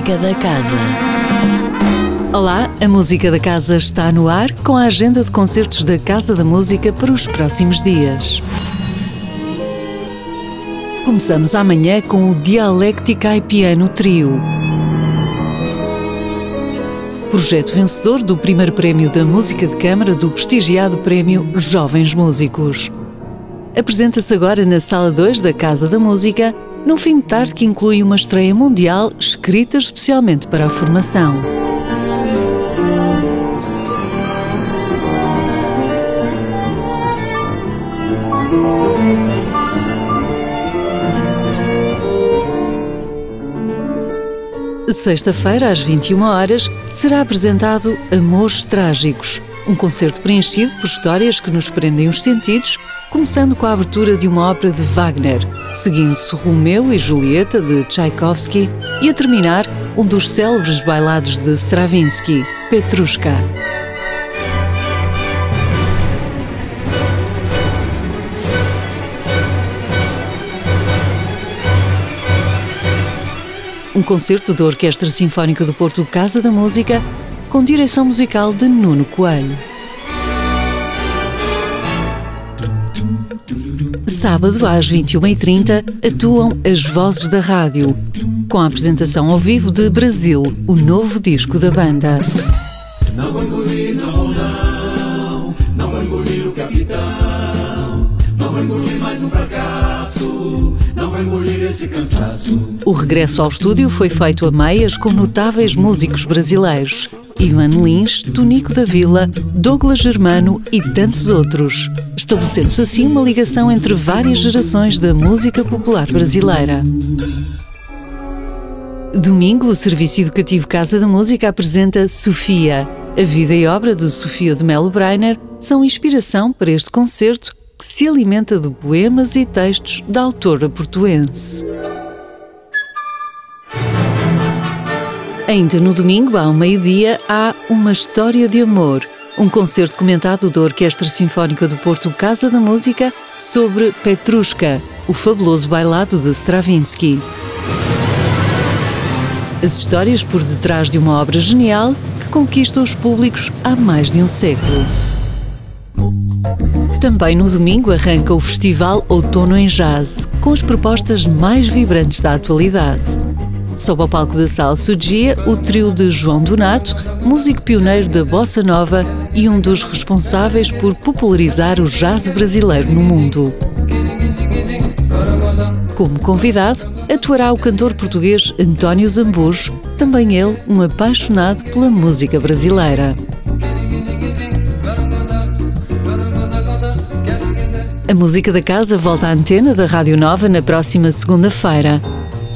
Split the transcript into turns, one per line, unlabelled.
música da casa.
Olá, a música da casa está no ar com a agenda de concertos da Casa da Música para os próximos dias. Começamos amanhã com o Dialectica e Piano Trio. Projeto vencedor do primeiro prémio da Música de Câmara do prestigiado Prémio Jovens Músicos. Apresenta-se agora na Sala 2 da Casa da Música num fim de tarde que inclui uma estreia mundial escrita especialmente para a formação. Sexta-feira, às 21 horas, será apresentado Amores Trágicos, um concerto preenchido por histórias que nos prendem os sentidos começando com a abertura de uma ópera de Wagner, seguindo-se Romeu e Julieta de Tchaikovsky e a terminar um dos célebres bailados de Stravinsky, Petrushka. Um concerto da Orquestra Sinfónica do Porto Casa da Música, com direção musical de Nuno Coelho. Sábado, às 21h30, atuam as Vozes da Rádio, com a apresentação ao vivo de Brasil, o novo disco da banda. Não vou engolir, não, não, não vou engolir o capitão, não vou engolir mais um fracasso, não vou engolir esse cansaço. O regresso ao estúdio foi feito a meias com notáveis músicos brasileiros. Ivan Lins, Tonico da Vila, Douglas Germano e tantos outros estabelecendo-se assim uma ligação entre várias gerações da música popular brasileira. Domingo, o Serviço Educativo Casa da Música apresenta Sofia. A vida e obra de Sofia de Melo Breiner são inspiração para este concerto que se alimenta de poemas e textos da autora portuense. Ainda no domingo, ao meio-dia, há Uma História de Amor – um concerto comentado da Orquestra Sinfónica do Porto Casa da Música sobre Petrushka, o fabuloso bailado de Stravinsky. As histórias por detrás de uma obra genial que conquista os públicos há mais de um século. Também no domingo arranca o Festival Outono em Jazz, com as propostas mais vibrantes da atualidade. Sob ao palco da Sala surgia o trio de João Donato, músico pioneiro da bossa nova e um dos responsáveis por popularizar o jazz brasileiro no mundo. Como convidado, atuará o cantor português António Zambujo, também ele um apaixonado pela música brasileira. A música da casa volta à antena da Rádio Nova na próxima segunda-feira.